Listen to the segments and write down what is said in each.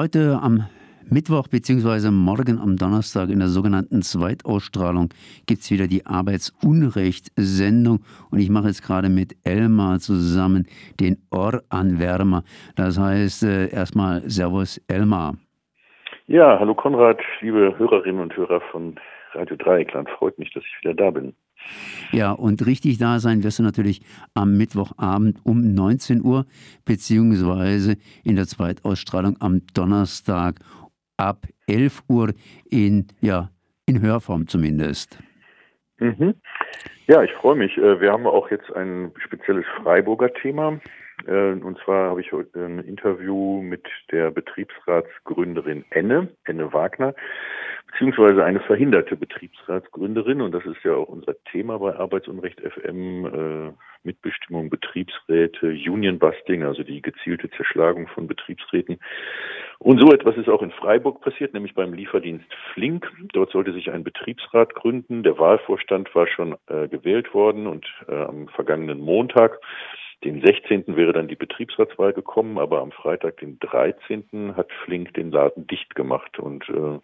heute am Mittwoch bzw. morgen am Donnerstag in der sogenannten Zweitausstrahlung gibt es wieder die Arbeitsunrecht-Sendung und ich mache jetzt gerade mit Elmar zusammen den Ohranwärmer. Das heißt äh, erstmal Servus Elmar. Ja, hallo Konrad, liebe Hörerinnen und Hörer von Radio Dreieckland. Freut mich, dass ich wieder da bin. Ja, und richtig da sein wirst du natürlich am Mittwochabend um 19 Uhr, beziehungsweise in der Zweitausstrahlung am Donnerstag ab 11 Uhr in, ja, in Hörform zumindest. Mhm. Ja, ich freue mich. Äh, wir haben auch jetzt ein spezielles Freiburger Thema. Äh, und zwar habe ich heute ein Interview mit der Betriebsratsgründerin Enne, Enne Wagner, beziehungsweise eine verhinderte Betriebsratsgründerin. Und das ist ja auch unser Thema bei Arbeitsunrecht FM, äh, Mitbestimmung, Betriebsräte, Union Busting, also die gezielte Zerschlagung von Betriebsräten. Und so etwas ist auch in Freiburg passiert, nämlich beim Lieferdienst Flink. Dort sollte sich ein Betriebsrat gründen. Der Wahlvorstand war schon äh, gewählt worden und äh, am vergangenen Montag den 16. wäre dann die Betriebsratswahl gekommen, aber am Freitag, den 13. hat Flink den Laden dicht gemacht und äh,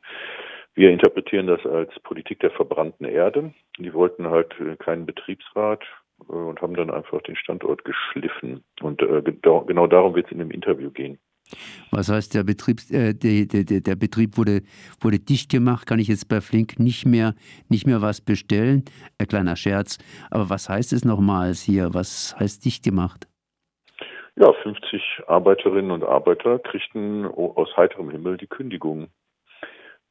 wir interpretieren das als Politik der verbrannten Erde. Die wollten halt äh, keinen Betriebsrat äh, und haben dann einfach den Standort geschliffen. Und äh, genau darum wird es in dem Interview gehen. Was heißt, der, Betriebs, äh, der, der, der Betrieb wurde, wurde dicht gemacht? Kann ich jetzt bei Flink nicht mehr, nicht mehr was bestellen? Ein kleiner Scherz. Aber was heißt es nochmals hier? Was heißt dicht gemacht? Ja, 50 Arbeiterinnen und Arbeiter kriegten aus heiterem Himmel die Kündigung.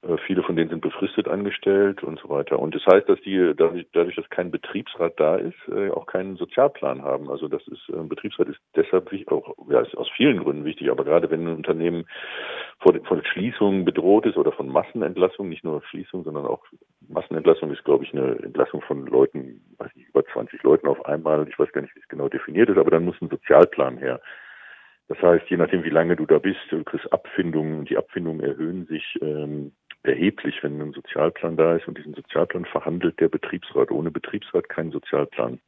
Äh, viele von denen sind befristet angestellt und so weiter. Und das heißt, dass die dadurch, dass kein Betriebsrat da ist, äh, auch keinen Sozialplan haben. Also das ist ein äh, Betriebsrat ist deshalb wichtig, auch ja, ist aus vielen Gründen wichtig, aber gerade wenn ein Unternehmen vor, von Schließung bedroht ist oder von Massenentlassung, nicht nur Schließung, sondern auch Massenentlassung ist, glaube ich, eine Entlassung von Leuten, weiß nicht, über 20 Leuten auf einmal. Ich weiß gar nicht, wie es genau definiert ist, aber dann muss ein Sozialplan her. Das heißt, je nachdem, wie lange du da bist, du kriegst Abfindungen und die Abfindungen erhöhen sich ähm, erheblich, wenn ein Sozialplan da ist und diesen Sozialplan verhandelt der Betriebsrat. Ohne Betriebsrat kein Sozialplan.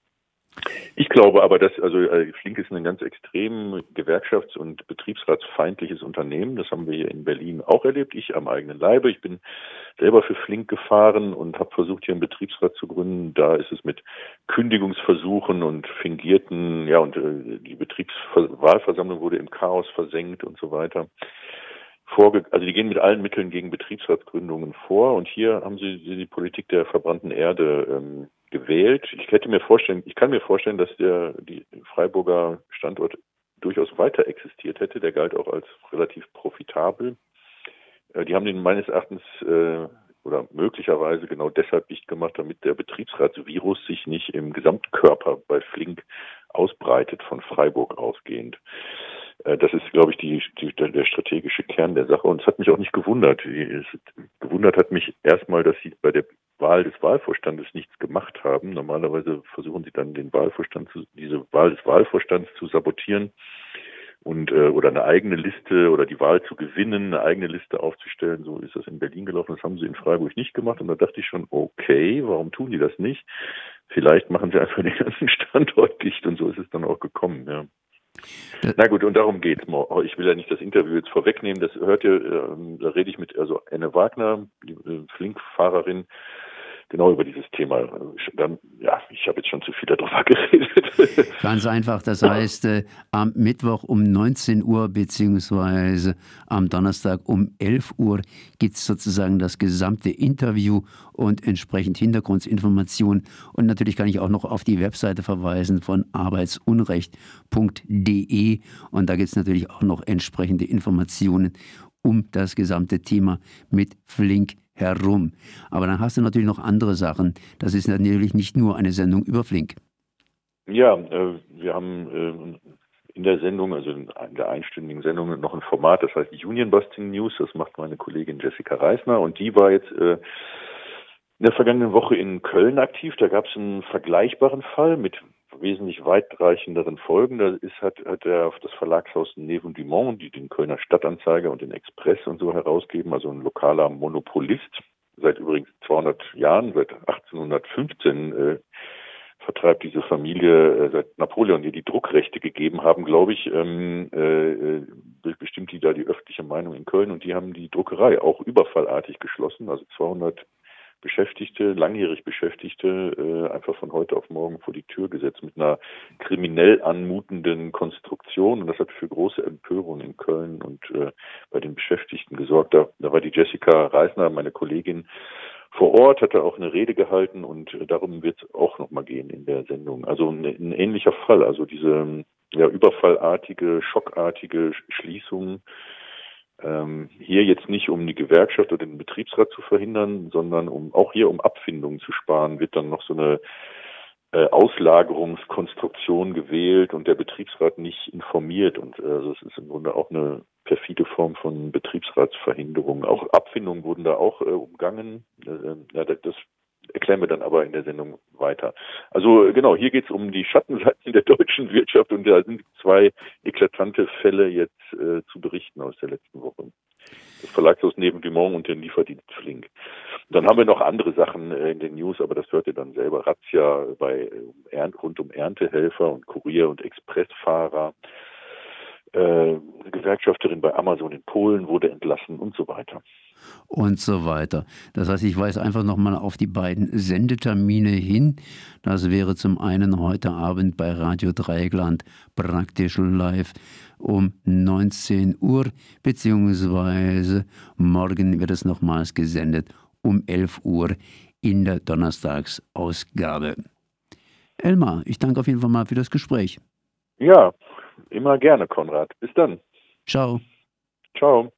Ich glaube aber, dass also äh, Flink ist ein ganz extrem gewerkschafts- und betriebsratsfeindliches Unternehmen. Das haben wir hier in Berlin auch erlebt. Ich am eigenen Leibe. Ich bin selber für Flink gefahren und habe versucht, hier einen Betriebsrat zu gründen. Da ist es mit Kündigungsversuchen und fingierten, ja, und äh, die Betriebswahlversammlung wurde im Chaos versenkt und so weiter vorge also die gehen mit allen Mitteln gegen Betriebsratsgründungen vor und hier haben sie die Politik der verbrannten Erde ähm, gewählt. Ich hätte mir vorstellen, ich kann mir vorstellen, dass der die Freiburger Standort durchaus weiter existiert hätte. Der galt auch als relativ profitabel. Äh, die haben den meines Erachtens äh, oder möglicherweise genau deshalb dicht gemacht, damit der Betriebsratsvirus sich nicht im Gesamtkörper bei Flink ausbreitet, von Freiburg ausgehend. Äh, das ist, glaube ich, die, die, der strategische Kern der Sache. Und es hat mich auch nicht gewundert. Es, gewundert hat mich erstmal, dass sie bei der Wahl des Wahlvorstandes nichts gemacht haben. Normalerweise versuchen sie dann den Wahlvorstand zu, diese Wahl des Wahlvorstands zu sabotieren und äh, oder eine eigene Liste oder die Wahl zu gewinnen, eine eigene Liste aufzustellen. So ist das in Berlin gelaufen. Das haben sie in Freiburg nicht gemacht. Und da dachte ich schon, okay, warum tun die das nicht? Vielleicht machen sie einfach den ganzen Standort dicht und so ist es dann auch gekommen. Ja. Na gut, und darum geht's. Ich will ja nicht das Interview jetzt vorwegnehmen. Das hört ihr, ähm, da rede ich mit also Anne Wagner, äh, Flinkfahrerin, genau über dieses Thema. Dann, ja, ich habe jetzt schon zu viel darüber geredet. Ganz einfach, das heißt, äh, am Mittwoch um 19 Uhr beziehungsweise am Donnerstag um 11 Uhr gibt es sozusagen das gesamte Interview und entsprechend Hintergrundinformationen. Und natürlich kann ich auch noch auf die Webseite verweisen von arbeitsunrecht.de und da gibt es natürlich auch noch entsprechende Informationen um das gesamte Thema mit Flink herum. Aber dann hast du natürlich noch andere Sachen. Das ist natürlich nicht nur eine Sendung über Flink. Ja, äh, wir haben äh, in der Sendung, also in der einstündigen Sendung, noch ein Format, das heißt Union Busting News. Das macht meine Kollegin Jessica Reisner und die war jetzt äh, in der vergangenen Woche in Köln aktiv. Da gab es einen vergleichbaren Fall mit wesentlich weitreichenderen Folgen. Da ist, hat, hat er auf das Verlagshaus Neven Dumont, die den Kölner Stadtanzeiger und den Express und so herausgeben, also ein lokaler Monopolist, seit übrigens 200 Jahren, seit 1815 äh, vertreibt diese Familie äh, seit Napoleon ihr die Druckrechte gegeben haben, glaube ich, ähm, äh, äh, bestimmt die da die öffentliche Meinung in Köln und die haben die Druckerei auch überfallartig geschlossen, also 200 Beschäftigte, langjährig Beschäftigte, äh, einfach von heute auf morgen vor die Tür gesetzt mit einer kriminell anmutenden Konstruktion. Und das hat für große Empörung in Köln und äh, bei den Beschäftigten gesorgt. Da, da war die Jessica Reisner, meine Kollegin, vor Ort, hat er auch eine Rede gehalten und äh, darum wird es auch nochmal gehen in der Sendung. Also ein, ein ähnlicher Fall, also diese ja, überfallartige, schockartige Schließung ähm, hier jetzt nicht um die Gewerkschaft oder den Betriebsrat zu verhindern, sondern um auch hier um Abfindungen zu sparen, wird dann noch so eine äh, Auslagerungskonstruktion gewählt und der Betriebsrat nicht informiert. Und äh, also es ist im Grunde auch eine perfide Form von Betriebsratsverhinderung. Auch Abfindungen wurden da auch äh, umgangen. Äh, ja, das erklären wir dann aber in der Sendung weiter. Also genau, hier geht es um die Schattenseiten der deutschen Wirtschaft und da sind zwei eklatante Fälle jetzt äh, zu berichten aus der letzten Woche. Das Verlagshaus neben Dumont und den Lieferdienst Flink. Dann haben wir noch andere Sachen äh, in den News, aber das hört ihr dann selber. Razzia bei äh, rund um Erntehelfer und Kurier- und Expressfahrer. Äh, Gewerkschafterin bei Amazon in Polen wurde entlassen und so weiter. Und so weiter. Das heißt, ich weise einfach nochmal auf die beiden Sendetermine hin. Das wäre zum einen heute Abend bei Radio Dreigland praktisch live um 19 Uhr, beziehungsweise morgen wird es nochmals gesendet um 11 Uhr in der Donnerstagsausgabe. Elmar, ich danke auf jeden Fall mal für das Gespräch. Ja, immer gerne, Konrad. Bis dann. Ciao. Ciao.